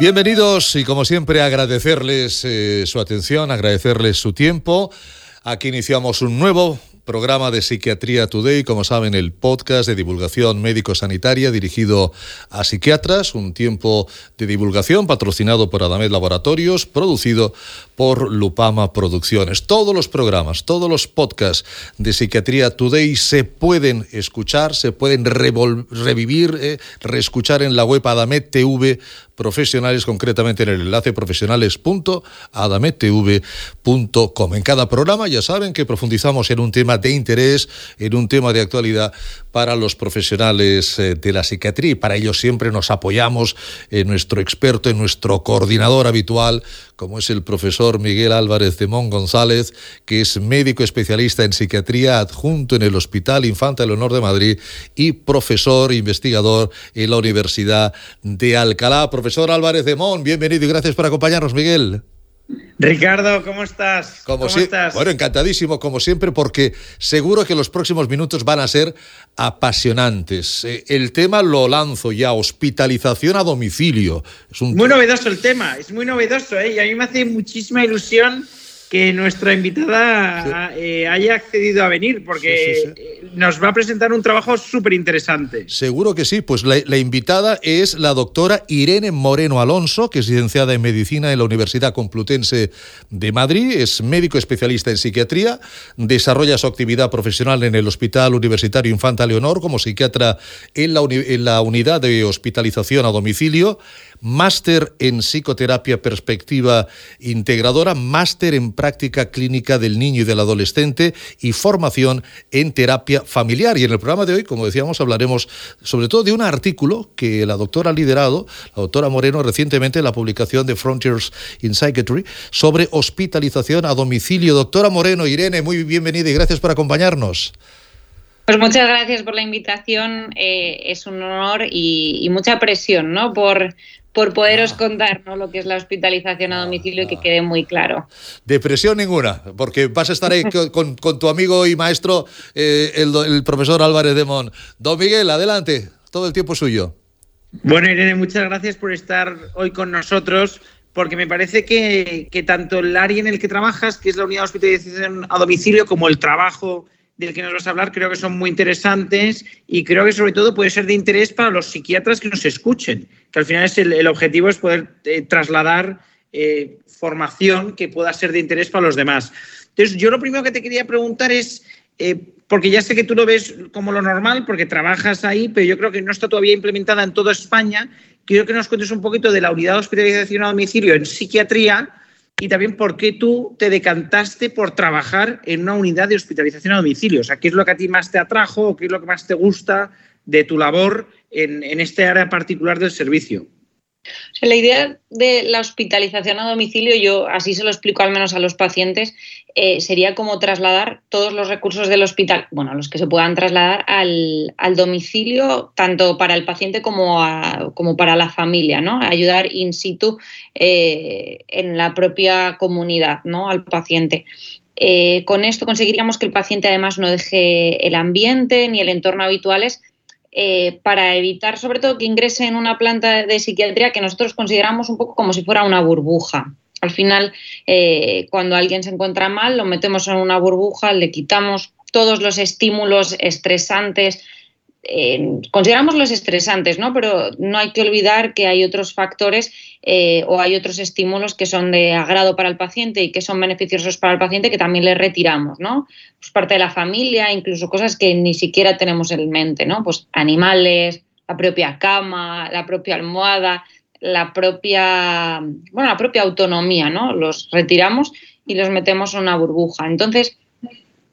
Bienvenidos y como siempre agradecerles eh, su atención, agradecerles su tiempo. Aquí iniciamos un nuevo programa de Psiquiatría Today, como saben, el podcast de divulgación médico-sanitaria dirigido a psiquiatras, un tiempo de divulgación patrocinado por Adamet Laboratorios, producido por Lupama Producciones. Todos los programas, todos los podcasts de Psiquiatría Today se pueden escuchar, se pueden revivir, eh, reescuchar en la web Adamet TV profesionales, concretamente en el enlace profesionales.adamettv.com. En cada programa ya saben que profundizamos en un tema de interés, en un tema de actualidad para los profesionales eh, de la psiquiatría y para ello siempre nos apoyamos en nuestro experto, en nuestro coordinador habitual, como es el profesor Miguel Álvarez de Mon González, que es médico especialista en psiquiatría adjunto en el Hospital Infanta Leonor de Madrid y profesor investigador en la Universidad de Alcalá. Profesor Álvarez de Mon, bienvenido y gracias por acompañarnos, Miguel. Ricardo, ¿cómo estás? Como ¿Cómo estás? Bueno, encantadísimo, como siempre, porque seguro que los próximos minutos van a ser apasionantes. Eh, el tema lo lanzo ya, hospitalización a domicilio. Es un... Muy novedoso el tema, es muy novedoso, ¿eh? y a mí me hace muchísima ilusión que nuestra invitada eh, haya accedido a venir, porque nos va a presentar un trabajo súper interesante. Seguro que sí, pues la, invitada es la doctora Irene Moreno Alonso, que es licenciada en Medicina en la Universidad Complutense de Madrid, es médico especialista en psiquiatría, desarrolla su actividad profesional en el Hospital Universitario Infanta Leonor como psiquiatra en la, en la unidad de hospitalización a domicilio máster en psicoterapia perspectiva integradora, máster en práctica clínica del niño y del adolescente y formación en terapia familiar. Y en el programa de hoy, como decíamos, hablaremos sobre todo de un artículo que la doctora ha liderado, la doctora Moreno, recientemente en la publicación de Frontiers in Psychiatry, sobre hospitalización a domicilio. Doctora Moreno, Irene, muy bienvenida y gracias por acompañarnos. Pues muchas gracias por la invitación. Eh, es un honor y, mucha presión, ¿no? Por, por poderos ah. contar ¿no? lo que es la hospitalización a ah, domicilio y que ah. quede muy claro. Depresión ninguna, porque vas a estar ahí con, tu amigo y maestro, eh, el, profesor Álvarez de Mon. Don Miguel, adelante, todo el tiempo suyo. Bueno, Irene, muchas gracias por estar hoy con nosotros, porque me parece que, que tanto el área en el que trabajas, que es la unidad de hospitalización a domicilio, como el trabajo del que nos vas a hablar creo que son muy interesantes y creo que sobre todo puede ser de interés para los psiquiatras que nos escuchen, que al final es el, objetivo es poder eh, trasladar eh, formación que pueda ser de interés para los demás. Entonces, yo lo primero que te quería preguntar es, eh, porque ya sé que tú lo ves como lo normal, porque trabajas ahí, pero yo creo que no está todavía implementada en toda España, quiero que nos cuentes un poquito de la unidad de hospitalización a domicilio en psiquiatría y también por qué tú te decantaste por trabajar en una unidad de hospitalización a domicilio. O sea, ¿qué es lo que a ti más te atrajo o qué es lo que más te gusta de tu labor en, en este área particular del servicio? La idea de la hospitalización a domicilio, yo así se lo explico al menos a los pacientes, eh, sería como trasladar todos los recursos del hospital, bueno, los que se puedan trasladar al, domicilio, tanto para el paciente como, como, para la familia, ¿no? Ayudar in situ eh, en la propia comunidad, ¿no? Al paciente. Eh, con esto conseguiríamos que el paciente además no deje el ambiente ni el entorno habituales eh, para evitar sobre todo que ingrese en una planta de psiquiatría que nosotros consideramos un poco como si fuera una burbuja. Al final, eh, cuando alguien se encuentra mal, lo metemos en una burbuja, le quitamos todos los estímulos estresantes, consideramos los estresantes, ¿no? Pero no hay que olvidar que hay otros factores eh, o hay otros estímulos que son de agrado para el paciente y que son beneficiosos para el paciente que también le retiramos, ¿no? Pues parte de la familia, incluso cosas que ni siquiera tenemos en mente, ¿no? Pues animales, la propia cama, la propia almohada, la propia, bueno, la propia autonomía, ¿no? Los retiramos y los metemos en una burbuja. Entonces,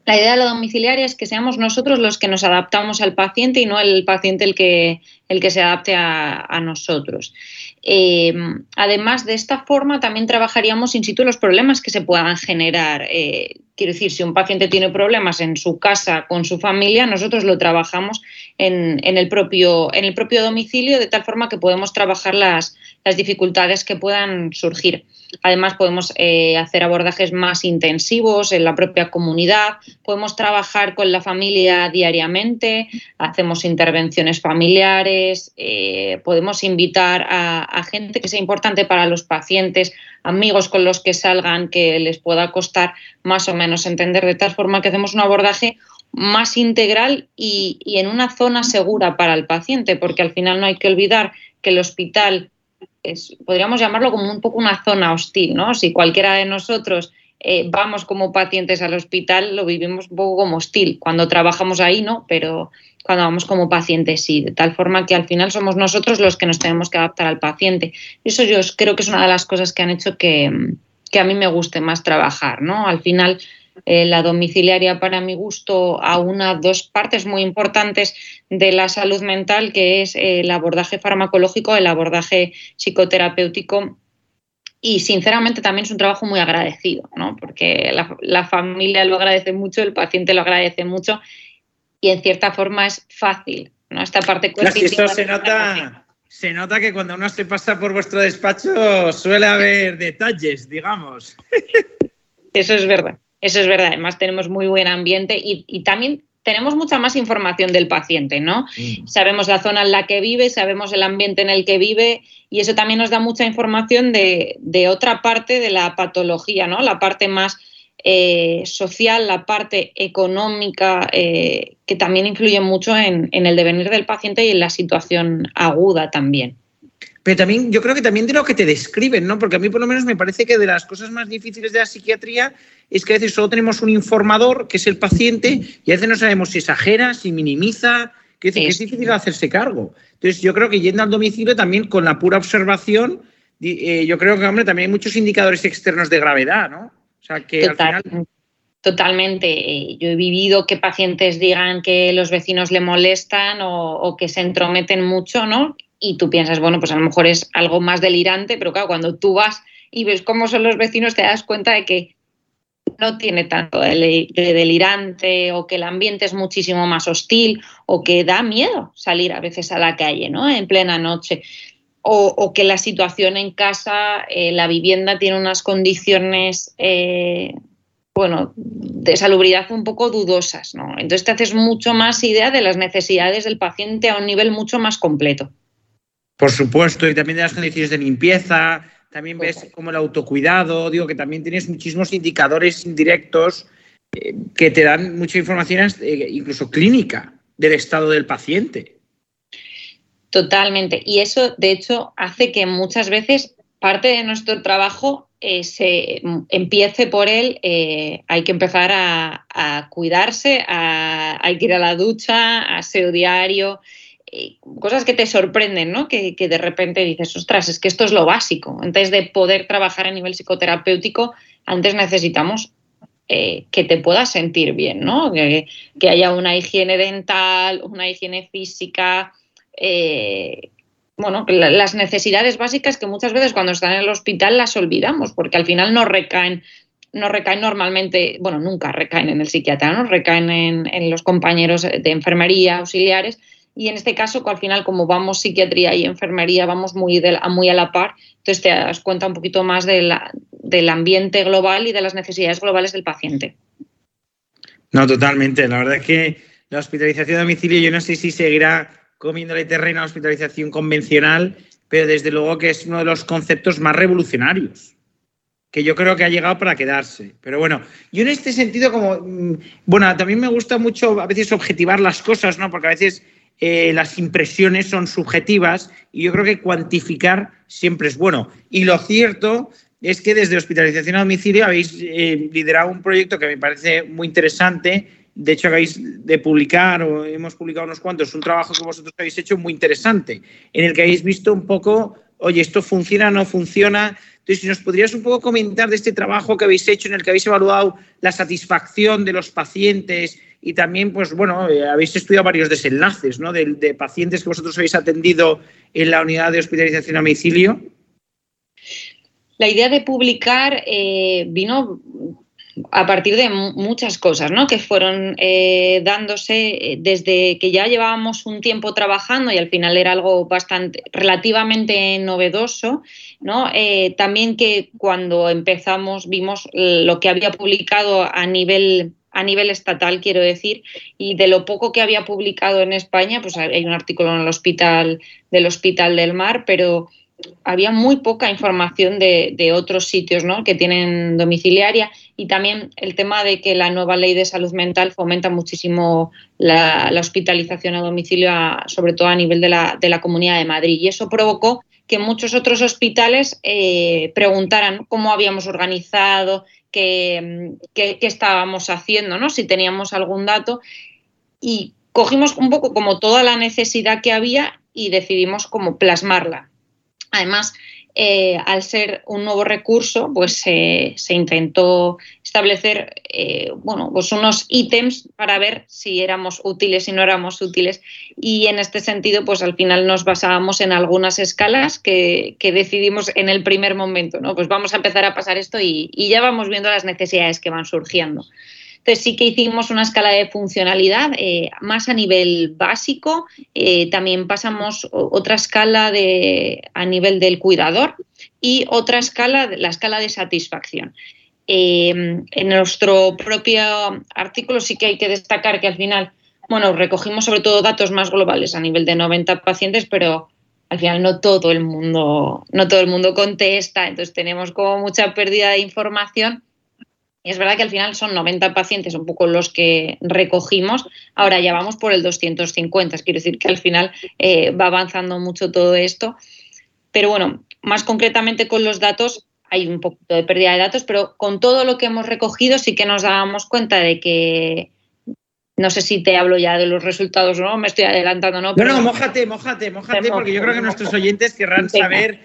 la idea de la domiciliaria es que seamos nosotros los que nos adaptamos al paciente y no el paciente el que, el que se adapte a, nosotros. Eh, además, de esta forma también trabajaríamos in situ los problemas que se puedan generar. Eh, quiero decir, si un paciente tiene problemas en su casa con su familia, nosotros lo trabajamos en, el propio, en el propio domicilio, de tal forma que podemos trabajar las, las dificultades que puedan surgir. Además, podemos eh, hacer abordajes más intensivos en la propia comunidad, podemos trabajar con la familia diariamente, hacemos intervenciones familiares, eh, podemos invitar a, a, gente que sea importante para los pacientes, amigos con los que salgan, que les pueda costar más o menos entender, de tal forma que hacemos un abordaje más integral y, en una zona segura para el paciente, porque al final no hay que olvidar que el hospital podríamos llamarlo como un poco una zona hostil, ¿no? Si cualquiera de nosotros eh, vamos como pacientes al hospital, lo vivimos un poco como hostil. Cuando trabajamos ahí, no, pero cuando vamos como pacientes sí, de tal forma que al final somos nosotros los que nos tenemos que adaptar al paciente. Eso yo creo que es una de las cosas que han hecho que, que a mí me guste más trabajar, ¿no? Al final eh, la domiciliaria para mi gusto a una dos partes muy importantes de la salud mental, que es el abordaje farmacológico, el abordaje psicoterapéutico y sinceramente también es un trabajo muy agradecido, ¿no? porque la, familia lo agradece mucho, el paciente lo agradece mucho y en cierta forma es fácil. ¿no? Esta parte esto se nota, se nota que cuando uno se pasa por vuestro despacho suele haber detalles, digamos. Eso es verdad. Eso es verdad, además tenemos muy buen ambiente y, también tenemos mucha más información del paciente, ¿no? Mm. Sabemos la zona en la que vive, sabemos el ambiente en el que vive y eso también nos da mucha información de, otra parte de la patología, ¿no? La parte más eh, social, la parte económica, eh, que también influye mucho en el devenir del paciente y en la situación aguda también. Pero también, yo creo que también de lo que te describen, ¿no? Porque a mí por lo menos me parece que de las cosas más difíciles de la psiquiatría es que a veces solo tenemos un informador, que es el paciente, y a veces no sabemos si exagera, si minimiza, que, es difícil hacerse cargo. Entonces, yo creo que yendo al domicilio también con la pura observación, eh, yo creo que, hombre, también hay muchos indicadores externos de gravedad, ¿no? O sea, que al final... Totalmente. Eh, yo he vivido que pacientes digan que los vecinos le molestan o, o que se entrometen mucho, ¿no? Y tú piensas, bueno, pues a lo mejor es algo más delirante, pero claro, cuando tú vas y ves cómo son los vecinos, te das cuenta de que no tiene tanto de delirante o que el ambiente es muchísimo más hostil o que da miedo salir a veces a la calle, ¿no? En plena noche. O, que la situación en casa, eh, la vivienda tiene unas condiciones, eh, bueno, de salubridad un poco dudosas, ¿no? Entonces te haces mucho más idea de las necesidades del paciente a un nivel mucho más completo. Por supuesto, y también de las condiciones de limpieza, también ves como el autocuidado, digo que también tienes muchísimos indicadores indirectos eh, que te dan mucha información, eh, incluso clínica, del estado del paciente. Totalmente. Y eso, de hecho, hace que muchas veces parte de nuestro trabajo eh, se empiece por él, hay que empezar a, cuidarse, hay que ir a la ducha, a aseo diario, cosas que te sorprenden, ¿no? Que, de repente dices, ostras, es que esto es lo básico. Antes de poder trabajar a nivel psicoterapéutico, antes necesitamos eh, que te puedas sentir bien, ¿no? Que, haya una higiene dental, una higiene física, eh, bueno, las necesidades básicas que muchas veces cuando están en el hospital las olvidamos, porque al final no recaen no recaen normalmente, bueno, nunca recaen en el psiquiatra, ¿no? recaen en, en los compañeros de enfermería, auxiliares, y en este caso, al final, como vamos psiquiatría y enfermería, vamos muy, muy a la par, entonces te das cuenta un poquito más del ambiente global y de las necesidades globales del paciente. No, totalmente. La verdad es que la hospitalización a domicilio, yo no sé si seguirá comiéndole terreno a la hospitalización convencional, pero desde luego que es uno de los conceptos más revolucionarios que yo creo que ha llegado para quedarse. Pero bueno, yo en este sentido, como, mm, bueno, también me gusta mucho a veces objetivar las cosas, ¿no? Porque a veces eh, las impresiones son subjetivas y yo creo que cuantificar siempre es bueno. Y lo cierto es que desde hospitalización a domicilio habéis eh, liderado un proyecto que me parece muy interesante. De hecho, habéis de publicar, o hemos publicado unos cuantos, un trabajo que vosotros habéis hecho muy interesante, en el que habéis visto un poco, oye, esto funciona, no funciona. Entonces, si nos podrías un poco comentar de este trabajo que habéis hecho, en el que habéis evaluado la satisfacción de los pacientes y también, pues bueno, eh, habéis estudiado varios desenlaces, ¿no? De, pacientes que vosotros habéis atendido en la unidad de hospitalización a domicilio. La idea de publicar eh, vino a partir de muchas cosas ¿no? que fueron eh, dándose desde que ya llevábamos un tiempo trabajando y al final era algo bastante relativamente novedoso. ¿no? También que cuando empezamos vimos lo que había publicado a nivel a nivel estatal, quiero decir, y de lo poco que había publicado en España, pues hay un artículo en el hospital del Hospital del Mar, pero había muy poca información de, otros sitios ¿no? que tienen domiciliaria y también el tema de que la nueva ley de salud mental fomenta muchísimo la, hospitalización a domicilio, sobre todo a nivel de la, de la, Comunidad de Madrid. Y eso provocó que muchos otros hospitales eh, preguntaran cómo habíamos organizado, qué, qué, estábamos haciendo, ¿no? si teníamos algún dato. Y cogimos un poco como toda la necesidad que había y decidimos como plasmarla Además, eh, al ser un nuevo recurso, pues se intentó establecer eh, bueno, pues unos ítems para ver si éramos útiles y no éramos útiles. Y en este sentido, pues al final nos basábamos en algunas escalas que, decidimos en el primer momento, ¿no? Pues vamos a empezar a pasar esto y ya vamos viendo las necesidades que van surgiendo. Entonces sí que hicimos una escala de funcionalidad eh, más a nivel básico. Eh, también pasamos otra escala de, a nivel del cuidador y otra escala, la escala de satisfacción. Eh, en nuestro propio artículo sí que hay que destacar que al final, bueno, recogimos sobre todo datos más globales a nivel de 90 pacientes, pero al final no todo el mundo, no todo el mundo contesta, entonces tenemos como mucha pérdida de información. Y es verdad que al final son 90 pacientes un poco los que recogimos, ahora ya vamos por el 250, quiero decir que al final eh, va avanzando mucho todo esto. Pero bueno, más concretamente con los datos, hay un poquito de pérdida de datos, pero con todo lo que hemos recogido sí que nos dábamos cuenta de que, no sé si te hablo ya de los resultados o no, me estoy adelantando, ¿no? No, no, mójate, mójate, mójate, porque yo creo que nuestros oyentes querrán saber,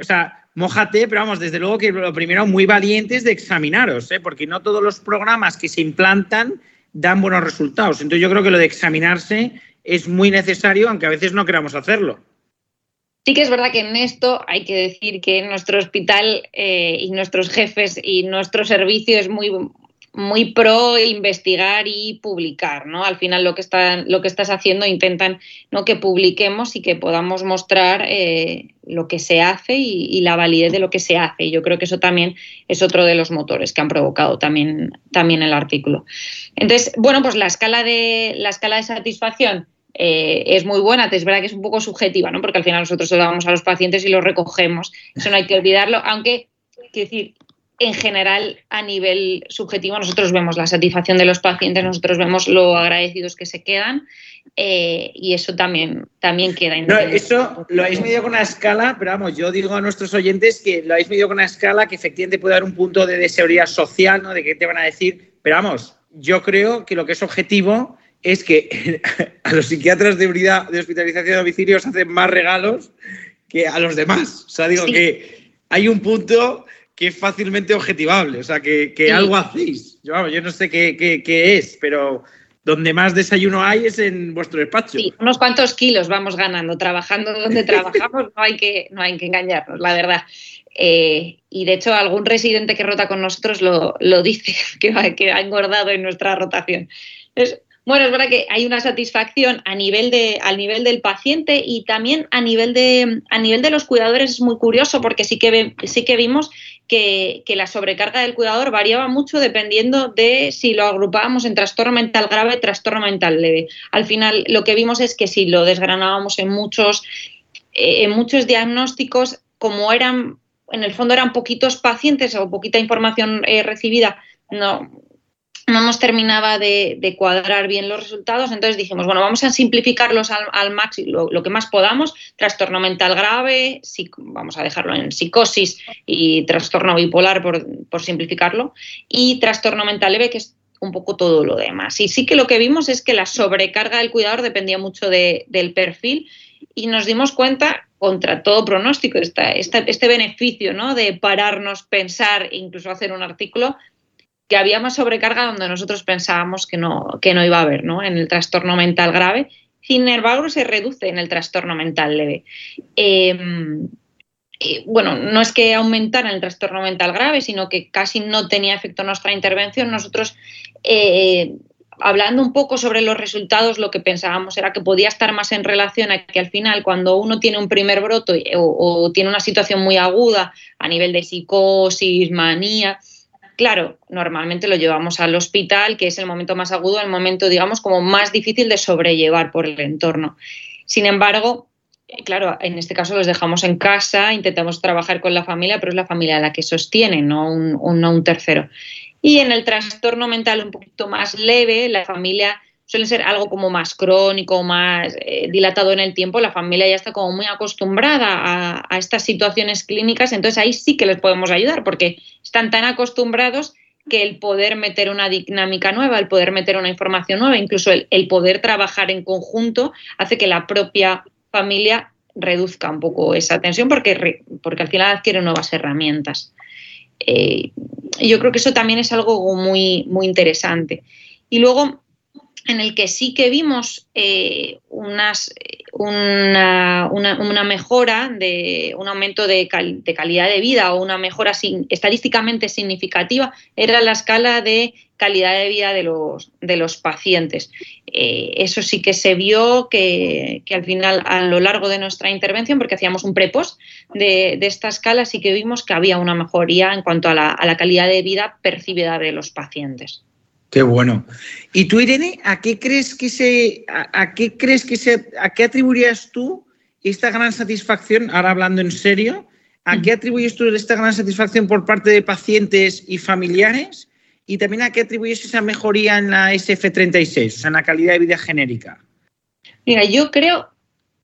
o sea, Mójate, pero vamos, desde luego que lo primero, muy valientes de examinaros, ¿eh? porque no todos los programas que se implantan dan buenos resultados. Entonces yo creo que lo de examinarse es muy necesario, aunque a veces no queramos hacerlo. Sí que es verdad que en esto hay que decir que nuestro hospital eh, y nuestros jefes y nuestro servicio es muy, muy pro investigar y publicar, ¿no? Al final lo que están, lo que estás haciendo intentan que publiquemos y que podamos mostrar eh, lo que se hace y, la validez de lo que se hace. Y yo creo que eso también es otro de los motores que han provocado también, también el artículo. Entonces, bueno, pues la escala de, la escala de satisfacción eh, es muy buena, es verdad que es un poco subjetiva, ¿no? Porque al final nosotros se lo damos a los pacientes y lo recogemos. Eso no hay que olvidarlo, aunque, quiero decir, en general, a nivel subjetivo, nosotros vemos la satisfacción de los pacientes, nosotros vemos lo agradecidos que se quedan eh, y eso también, también queda. No, eso lo habéis medido con una escala, pero vamos, yo digo a nuestros oyentes que lo habéis medido con una escala que efectivamente puede dar un punto de, seguridad social, ¿no? De qué te van a decir, pero vamos, yo creo que lo que es objetivo es que a los psiquiatras de unidad de hospitalización de domicilio os hacen más regalos que a los demás. O sea, digo que hay un punto que es fácilmente objetivable, o sea, que, algo hacéis. Yo, yo no sé qué, qué, es, pero donde más desayuno hay es en vuestro despacho. Sí, unos cuantos kilos vamos ganando, trabajando donde trabajamos, no hay que, no hay que engañarnos, la verdad. Eh, y de hecho, algún residente que rota con nosotros lo, lo dice, que, que, ha engordado en nuestra rotación. Es, bueno, es verdad que hay una satisfacción a nivel de, al nivel del paciente y también a nivel de, a nivel de los cuidadores es muy curioso porque sí que, sí que vimos que, la sobrecarga del cuidador variaba mucho dependiendo de si lo agrupábamos en trastorno mental grave, trastorno mental leve. Al final lo que vimos es que si lo desgranábamos en muchos, eh, en muchos diagnósticos, como eran, en el fondo eran poquitos pacientes o poquita información eh, recibida, no, no nos terminaba de, cuadrar bien los resultados, entonces dijimos, bueno, vamos a simplificarlos al, máximo, lo, que más podamos, trastorno mental grave, vamos a dejarlo en psicosis y trastorno bipolar por, simplificarlo, y trastorno mental leve, que es un poco todo lo demás. Y sí que lo que vimos es que la sobrecarga del cuidador dependía mucho del perfil y nos dimos cuenta, contra todo pronóstico, este beneficio ¿no? de pararnos, pensar e incluso hacer un artículo, que había más sobrecarga donde nosotros pensábamos que no, que no iba a haber, ¿no? En el trastorno mental grave. Sin embargo, se reduce en el trastorno mental leve. Em, bueno, no es que aumentara el trastorno mental grave, sino que casi no tenía efecto nuestra intervención. Nosotros, eh, hablando un poco sobre los resultados, lo que pensábamos era que podía estar más en relación a que al final, cuando uno tiene un primer broto o, tiene una situación muy aguda a nivel de psicosis, manía, claro, normalmente lo llevamos al hospital, que es el momento más agudo, el momento, digamos, como más difícil de sobrellevar por el entorno. Sin embargo, eh, claro, en este caso los dejamos en casa, intentamos trabajar con la familia, pero es la familia la que sostiene, no un, un tercero. Y en el trastorno mental un poquito más leve, la familia suele ser algo como más crónico, más eh, dilatado en el tiempo, la familia ya está como muy acostumbrada a, estas situaciones clínicas, entonces ahí sí que les podemos ayudar porque están tan acostumbrados que el poder meter una dinámica nueva, el poder meter una información nueva, incluso el, el poder trabajar en conjunto, hace que la propia familia reduzca un poco esa tensión porque, porque al final adquiere nuevas herramientas. Eh, yo creo que eso también es algo muy, muy interesante. Y luego, en el que sí que vimos eh, unas, una, una, mejora, de un aumento de, calidad de vida o una mejora estadísticamente significativa, era la escala de calidad de vida de los, pacientes. Eh, eso sí que se vio que, al final, a lo largo de nuestra intervención, porque hacíamos un prepost de, de esta escala, sí que vimos que había una mejoría en cuanto a la calidad de vida percibida de los pacientes. Qué bueno. ¿Y tú, Irene, a qué crees que se, a, qué crees que se, a qué atribuirías tú esta gran satisfacción, ahora hablando en serio, a qué atribuyes tú esta gran satisfacción por parte de pacientes y familiares? Y también a qué atribuyes esa mejoría en la SF36, o sea, en la calidad de vida genérica. Mira, yo creo,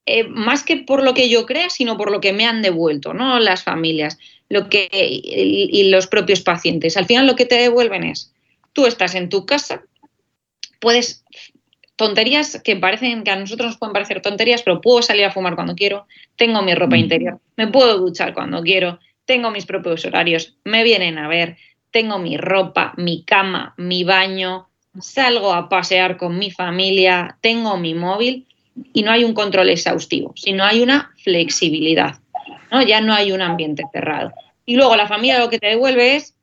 eh, más que por lo que yo crea, sino por lo que me han devuelto, ¿no? Las familias lo que, y los propios pacientes. Al final lo que te devuelven es Tú estás en tu casa, puedes tonterías que parecen que a nosotros nos pueden parecer tonterías, pero puedo salir a fumar cuando quiero, tengo mi ropa mm. interior, me puedo duchar cuando quiero, tengo mis propios horarios, me vienen a ver, tengo mi ropa, mi cama, mi baño, salgo a pasear con mi familia, tengo mi móvil y no hay un control exhaustivo, sino hay una flexibilidad, ¿no? Ya no hay un ambiente cerrado. Y luego la familia lo que te devuelve es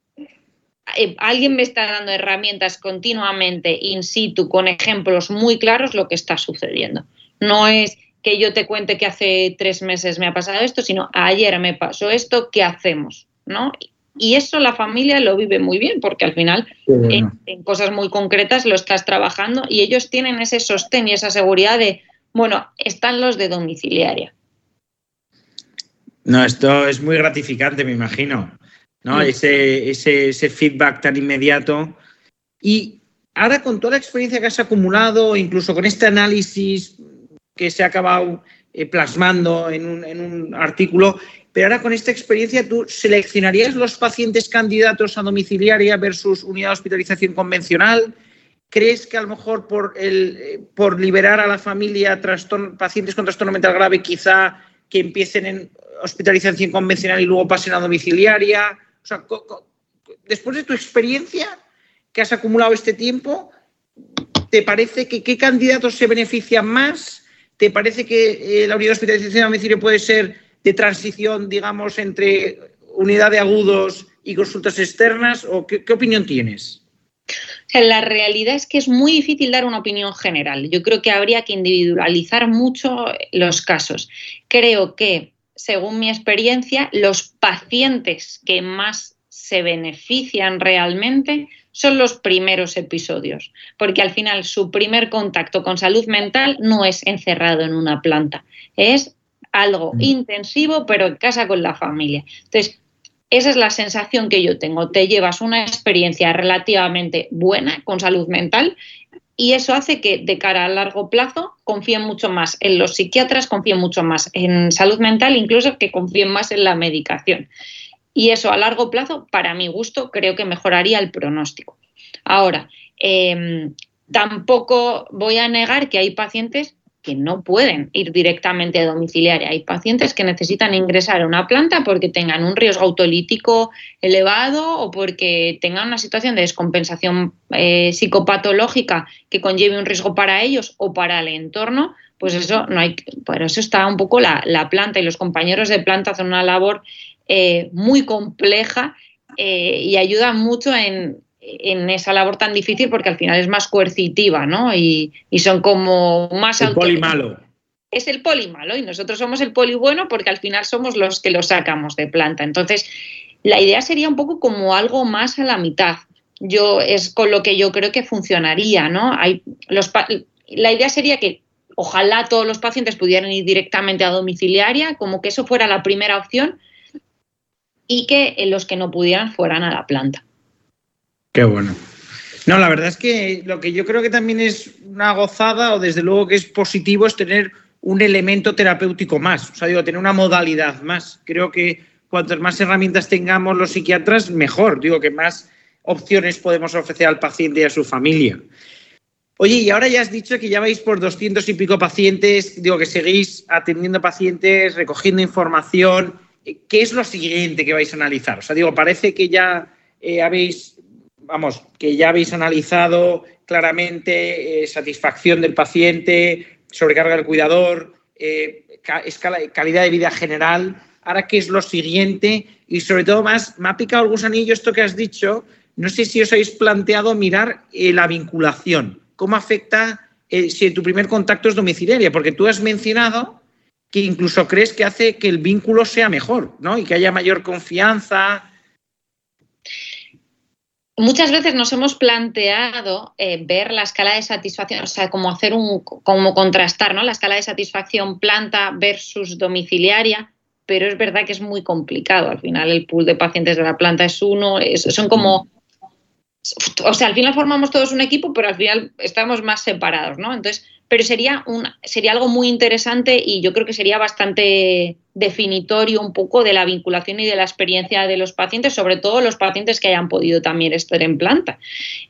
eh, alguien me está dando herramientas continuamente in situ con ejemplos muy claros lo que está sucediendo. No es que yo te cuente que hace tres meses me ha pasado esto, sino ayer me pasó esto, ¿qué hacemos? ¿No? Y eso la familia lo vive muy bien, porque al final en, cosas muy concretas lo estás trabajando y ellos tienen ese sostén y esa seguridad de, bueno, están los de domiciliaria. No, esto es muy gratificante, me imagino. ¿No? Ese, ese, feedback tan inmediato. Y ahora con toda la experiencia que has acumulado, incluso con este análisis que se ha acabado eh, plasmando en un, en un artículo, pero ahora con esta experiencia, ¿tú seleccionarías los pacientes candidatos a domiciliaria versus unidad de hospitalización convencional? ¿Crees que a lo mejor por, el, eh, por liberar a la familia pacientes con trastorno mental grave, quizá que empiecen en hospitalización convencional y luego pasen a domiciliaria? Sea, después de tu experiencia que has acumulado este tiempo, ¿te parece que qué candidatos se benefician más? ¿Te parece que eh, la unidad de hospitalización a puede ser de transición, digamos, entre unidad de agudos y consultas externas? ¿O qué, opinión tienes? la realidad es que es muy difícil dar una opinión general. Yo creo que habría que individualizar mucho los casos. Creo que según mi experiencia, los pacientes que más se benefician realmente son los primeros episodios, porque al final su primer contacto con salud mental no es encerrado en una planta, es algo mm. intensivo, pero en casa con la familia. Entonces, esa es la sensación que yo tengo. Te llevas una experiencia relativamente buena con salud mental y eso hace que de cara a largo plazo confíen mucho más en los psiquiatras, confíen mucho más en salud mental, incluso que confíen más en la medicación. Y eso a largo plazo, para mi gusto, creo que mejoraría el pronóstico. Ahora, em, tampoco voy a negar que hay pacientes que no pueden ir directamente a domiciliaria. Hay pacientes que necesitan ingresar a una planta porque tengan un riesgo autolítico elevado o porque tengan una situación de descompensación eh, psicopatológica que conlleve un riesgo para ellos o para el entorno. Pues eso no hay, por eso está un poco la, planta y los compañeros de planta hacen una labor eh, muy compleja eh, y ayudan mucho en, en esa labor tan difícil porque al final es más coercitiva, ¿no? Y, son como más... El poli malo. Es el poli malo y nosotros somos el poli bueno porque al final somos los que lo sacamos de planta. Entonces, la idea sería un poco como algo más a la mitad. Yo es con lo que yo creo que funcionaría, ¿no? Hay los, la idea sería que ojalá todos los pacientes pudieran ir directamente a domiciliaria, como que eso fuera la primera opción y que los que no pudieran fueran a la planta. Qué bueno. No, la verdad es que lo que yo creo que también es una gozada o desde luego que es positivo es tener un elemento terapéutico más, o sea, digo, tener una modalidad más. Creo que cuantas más herramientas tengamos los psiquiatras, mejor. Digo que más opciones podemos ofrecer al paciente y a su familia. Oye, y ahora ya has dicho que ya vais por doscientos y pico pacientes, digo que seguís atendiendo pacientes, recogiendo información. ¿Qué es lo siguiente que vais a analizar? O sea, digo, parece que ya eh, habéis vamos, que ya habéis analizado claramente eh, satisfacción del paciente, sobrecarga del cuidador, eh, calidad de vida general. Ahora, ¿qué es lo siguiente? Y sobre todo más, me ha picado el gusanillo esto que has dicho. No sé si os habéis planteado mirar eh, la vinculación. ¿Cómo afecta si tu primer contacto es domiciliaria? Porque tú has mencionado que incluso crees que hace que el vínculo sea mejor, ¿no? Y que haya mayor confianza, muchas veces nos hemos planteado eh, ver la escala de satisfacción, o sea, como hacer un, como contrastar, ¿no? La escala de satisfacción planta versus domiciliaria, pero es verdad que es muy complicado. Al final el pool de pacientes de la planta es uno, son como, o sea, al final formamos todos un equipo, pero al final estamos más separados, ¿no? Entonces, pero sería, un, sería algo muy interesante y yo creo que sería bastante definitorio un poco de la vinculación y de la experiencia de los pacientes, sobre todo los pacientes que hayan podido también estar en planta.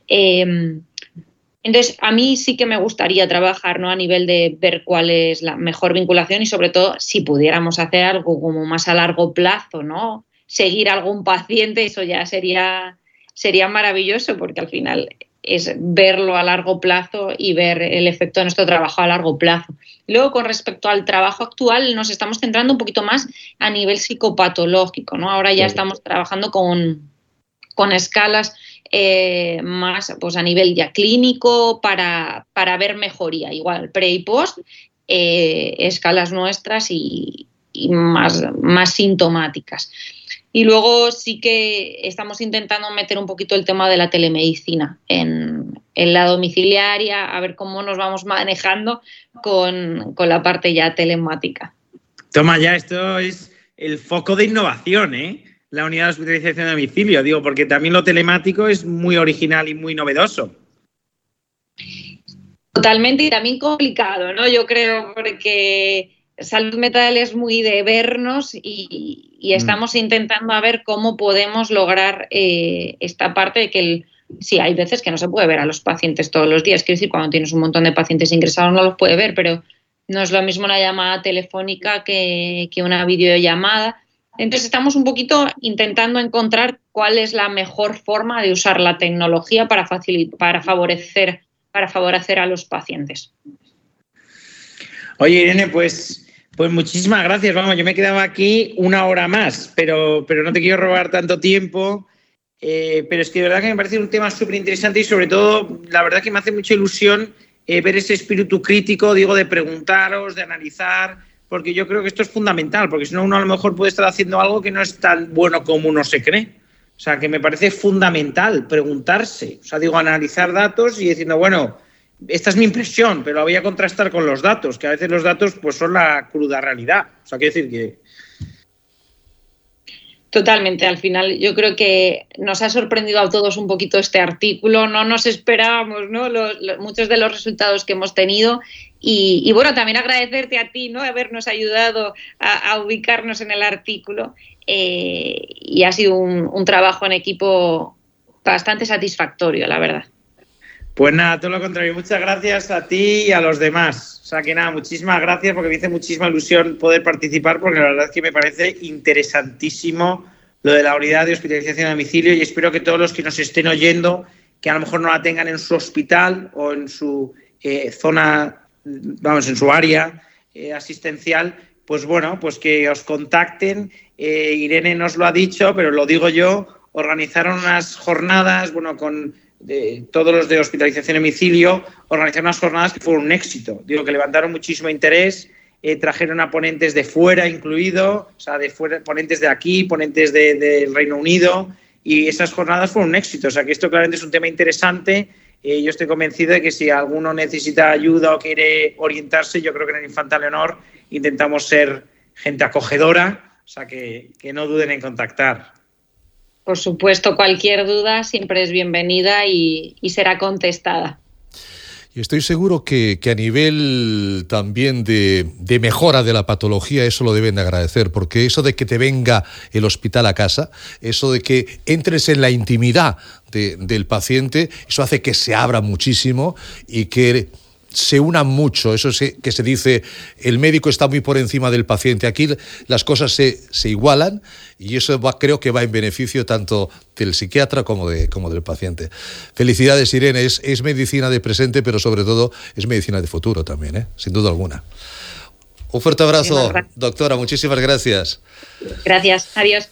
Em, entonces, a mí sí que me gustaría trabajar ¿no? a nivel de ver cuál es la mejor vinculación y sobre todo si pudiéramos hacer algo como más a largo plazo, ¿no? Seguir algún paciente, eso ya sería, sería maravilloso porque al final es verlo a largo plazo y ver el efecto de nuestro trabajo a largo plazo. Luego, con respecto al trabajo actual, nos estamos centrando un poquito más a nivel psicopatológico, ¿no? Ahora ya estamos trabajando con, con escalas eh, más pues a nivel ya clínico para, para ver mejoría, igual pre y post, eh, escalas nuestras y, y más, más sintomáticas. Y luego sí que estamos intentando meter un poquito el tema de la telemedicina en, la domiciliaria, a ver cómo nos vamos manejando con, la parte ya telemática. Toma ya, esto es el foco de innovación, ¿eh? La unidad de hospitalización a domicilio, digo, porque también lo telemático es muy original y muy novedoso. Totalmente y también complicado, ¿no? Yo creo porque salud mental es muy de vernos y, mm. estamos intentando a ver cómo podemos lograr eh, esta parte de que el, sí, hay veces que no se puede ver a los pacientes todos los días. Quiero decir, cuando tienes un montón de pacientes ingresados no los puede ver, pero no es lo mismo una llamada telefónica que, una videollamada. Entonces estamos un poquito intentando encontrar cuál es la mejor forma de usar la tecnología para, para, favorecer, para favorecer a los pacientes. Oye, Irene, pues pues muchísimas gracias. Vamos, yo me quedaba aquí una hora más, pero, pero no te quiero robar tanto tiempo. Eh, pero es que de verdad que me parece un tema súper interesante y sobre todo, la verdad que me hace mucha ilusión eh, ver ese espíritu crítico, digo, de preguntaros, de analizar, porque yo creo que esto es fundamental, porque si no uno a lo mejor puede estar haciendo algo que no es tan bueno como uno se cree. O sea, que me parece fundamental preguntarse, o sea, digo, analizar datos y diciendo, bueno, esta es mi impresión, pero la voy a contrastar con los datos, que a veces los datos pues son la cruda realidad. O sea, quiero decir que... Totalmente, al final yo creo que nos ha sorprendido a todos un poquito este artículo, no nos esperábamos ¿no? muchos de los resultados que hemos tenido y, bueno, también agradecerte a ti ¿no? habernos ayudado a, ubicarnos en el artículo eh, y ha sido un trabajo en equipo bastante satisfactorio, la verdad. Pues nada, todo lo contrario. Muchas gracias a ti y a los demás. O sea que nada, muchísimas gracias porque me hizo muchísima ilusión poder participar porque la verdad es que me parece interesantísimo lo de la unidad de hospitalización a domicilio y espero que todos los que nos estén oyendo, que a lo mejor no la tengan en su hospital o en su eh, zona, vamos, en su área eh, asistencial, pues bueno, pues que os contacten. Eh, Irene nos lo ha dicho, pero lo digo yo, organizaron unas jornadas, bueno, con todos los de hospitalización a domicilio, organizaron unas jornadas que fueron un éxito. Digo que levantaron muchísimo interés, trajeron a ponentes de fuera incluido, o sea, de fuera, ponentes de aquí, ponentes del Reino Unido, y esas jornadas fueron un éxito. O sea, que esto claramente es un tema interesante eh, yo estoy convencido de que si alguno necesita ayuda o quiere orientarse, yo creo que en el Infanta Leonor intentamos ser gente acogedora, o sea, que, no duden en contactar. Por supuesto, cualquier duda siempre es bienvenida y será contestada. Y estoy seguro que, a nivel también de, mejora de la patología, eso lo deben de agradecer, porque eso de que te venga el hospital a casa, eso de que entres en la intimidad del paciente, eso hace que se abra muchísimo y que se unan mucho, eso es que se dice, el médico está muy por encima del paciente. Aquí las cosas se, igualan y eso creo que va en beneficio tanto del psiquiatra como, de, como del paciente. Felicidades, Irene, es, es, medicina de presente, pero sobre todo es medicina de futuro también, ¿eh? sin duda alguna. Un fuerte abrazo, doctora, muchísimas gracias. Gracias, adiós.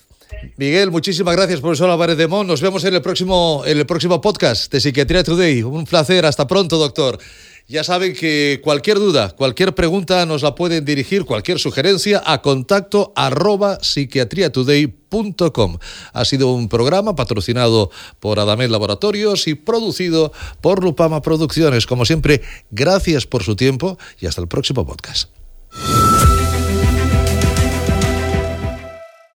Miguel, muchísimas gracias, profesor Álvarez de Mon. Nos vemos en el próximo, en el próximo podcast de Psiquiatría Today. Un placer, hasta pronto, doctor. Ya saben que cualquier duda, cualquier pregunta nos la pueden dirigir, cualquier sugerencia a contacto arroba psiquiatriatoday.com. Ha sido un programa patrocinado por Adamet Laboratorios y producido por Lupama Producciones. Como siempre, gracias por su tiempo y hasta el próximo podcast.